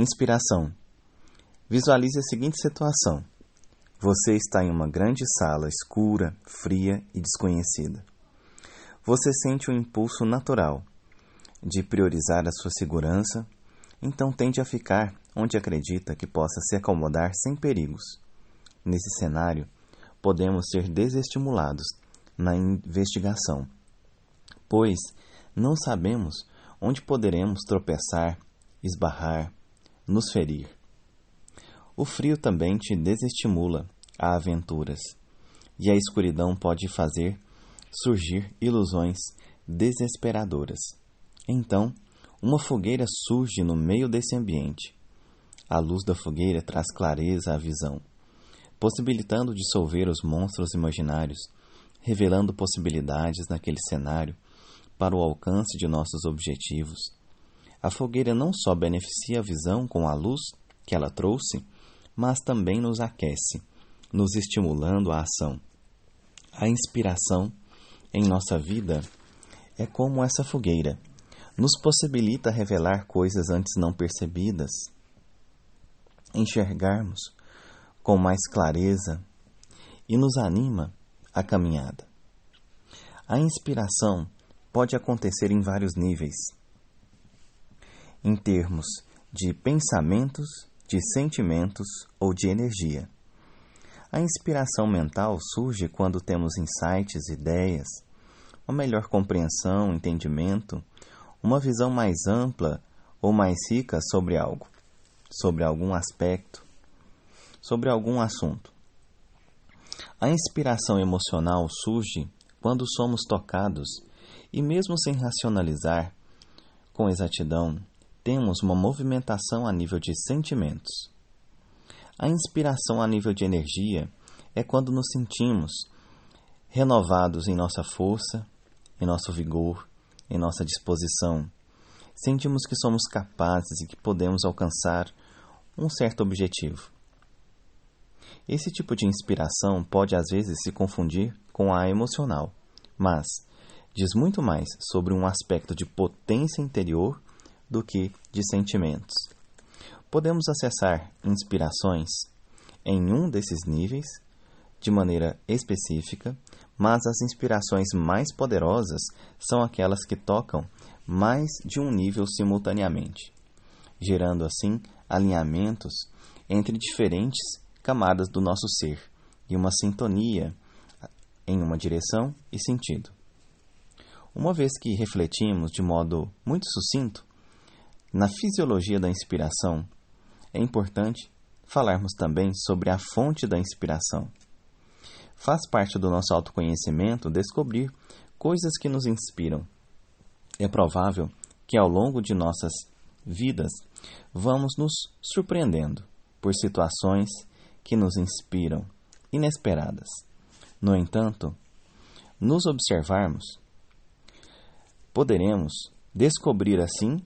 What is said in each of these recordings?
Inspiração. Visualize a seguinte situação: você está em uma grande sala escura, fria e desconhecida. Você sente um impulso natural de priorizar a sua segurança, então tende a ficar onde acredita que possa se acomodar sem perigos. Nesse cenário, podemos ser desestimulados na investigação, pois não sabemos onde poderemos tropeçar, esbarrar, nos ferir. O frio também te desestimula a aventuras, e a escuridão pode fazer surgir ilusões desesperadoras. Então, uma fogueira surge no meio desse ambiente. A luz da fogueira traz clareza à visão, possibilitando dissolver os monstros imaginários, revelando possibilidades naquele cenário para o alcance de nossos objetivos. A fogueira não só beneficia a visão com a luz que ela trouxe, mas também nos aquece, nos estimulando a ação. A inspiração em nossa vida é como essa fogueira, nos possibilita revelar coisas antes não percebidas, enxergarmos com mais clareza e nos anima a caminhada. A inspiração pode acontecer em vários níveis, em termos de pensamentos, de sentimentos ou de energia. A inspiração mental surge quando temos insights, ideias, uma melhor compreensão, entendimento, uma visão mais ampla ou mais rica sobre algo, sobre algum aspecto, sobre algum assunto. A inspiração emocional surge quando somos tocados e, mesmo sem racionalizar com exatidão, temos uma movimentação a nível de sentimentos. A inspiração a nível de energia é quando nos sentimos renovados em nossa força, em nosso vigor, em nossa disposição. Sentimos que somos capazes e que podemos alcançar um certo objetivo. Esse tipo de inspiração pode às vezes se confundir com a emocional, mas diz muito mais sobre um aspecto de potência interior do que de sentimentos. Podemos acessar inspirações em um desses níveis de maneira específica, mas as inspirações mais poderosas são aquelas que tocam mais de um nível simultaneamente, gerando assim alinhamentos entre diferentes camadas do nosso ser e uma sintonia em uma direção e sentido. Uma vez que refletimos de modo muito sucinto na fisiologia da inspiração é importante falarmos também sobre a fonte da inspiração. Faz parte do nosso autoconhecimento descobrir coisas que nos inspiram. É provável que ao longo de nossas vidas vamos nos surpreendendo por situações que nos inspiram, inesperadas. No entanto, nos observarmos, poderemos descobrir assim,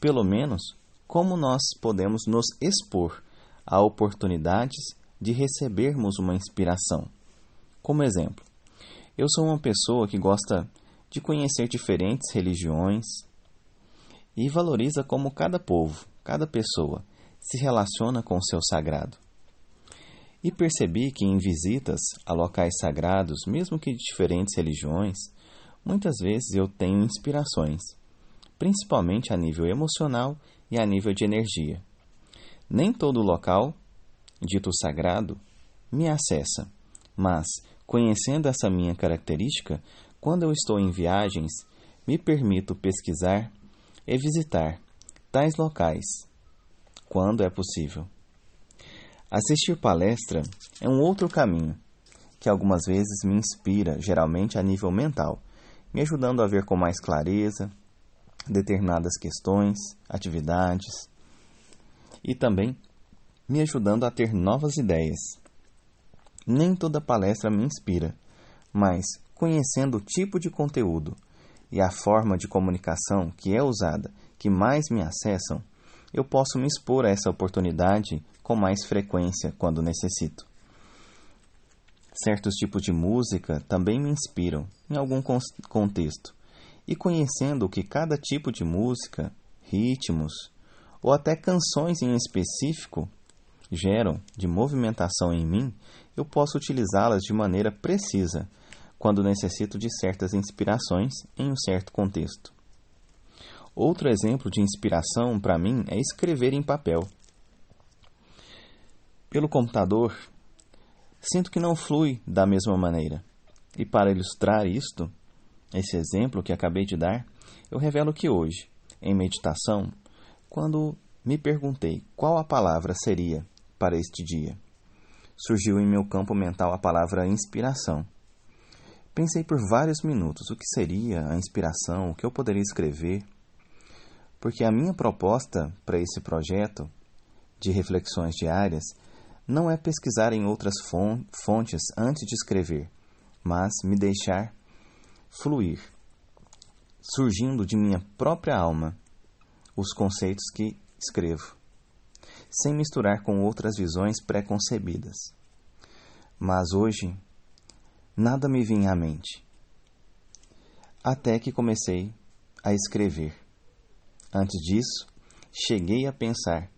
pelo menos, como nós podemos nos expor a oportunidades de recebermos uma inspiração. Como exemplo, eu sou uma pessoa que gosta de conhecer diferentes religiões e valoriza como cada povo, cada pessoa se relaciona com o seu sagrado. E percebi que em visitas a locais sagrados, mesmo que de diferentes religiões, muitas vezes eu tenho inspirações, principalmente a nível emocional e a nível de energia. Nem todo local, dito sagrado, me acessa, mas, conhecendo essa minha característica, quando eu estou em viagens, me permito pesquisar e visitar tais locais, quando é possível. Assistir palestra é um outro caminho, que algumas vezes me inspira, geralmente a nível mental, me ajudando a ver com mais clareza, determinadas questões, atividades e também me ajudando a ter novas ideias. Nem toda palestra me inspira, mas conhecendo o tipo de conteúdo e a forma de comunicação que é usada que mais me acessam, eu posso me expor a essa oportunidade com mais frequência quando necessito. Certos tipos de música também me inspiram em algum contexto, e conhecendo que cada tipo de música, ritmos ou até canções em específico geram de movimentação em mim, eu posso utilizá-las de maneira precisa quando necessito de certas inspirações em um certo contexto. Outro exemplo de inspiração para mim é escrever em papel. Pelo computador, sinto que não flui da mesma maneira. E para ilustrar isto, esse exemplo que acabei de dar, eu revelo que hoje, em meditação, quando me perguntei qual a palavra seria para este dia, surgiu em meu campo mental a palavra inspiração. Pensei por vários minutos o que seria a inspiração, o que eu poderia escrever, porque a minha proposta para esse projeto de reflexões diárias não é pesquisar em outras fontes antes de escrever, mas me deixar fluir, surgindo de minha própria alma os conceitos que escrevo, sem misturar com outras visões preconcebidas. Mas hoje, nada me vinha à mente, até que comecei a escrever. Antes disso, cheguei a pensar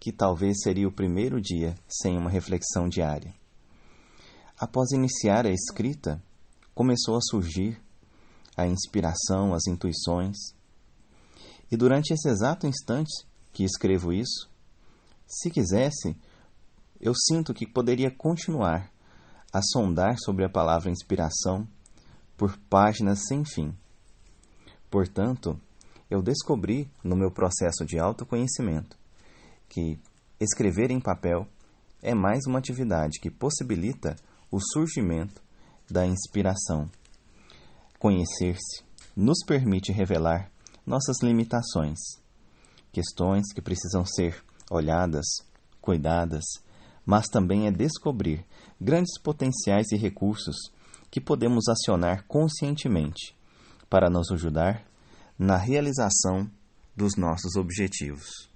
que talvez seria o primeiro dia sem uma reflexão diária. Após iniciar a escrita, começou a surgir a inspiração, as intuições. E durante esse exato instante que escrevo isso, se quisesse, eu sinto que poderia continuar a sondar sobre a palavra inspiração por páginas sem fim. Portanto, eu descobri no meu processo de autoconhecimento que escrever em papel é mais uma atividade que possibilita o surgimento da inspiração. Conhecer-se nos permite revelar nossas limitações, questões que precisam ser olhadas, cuidadas, mas também é descobrir grandes potenciais e recursos que podemos acionar conscientemente para nos ajudar na realização dos nossos objetivos.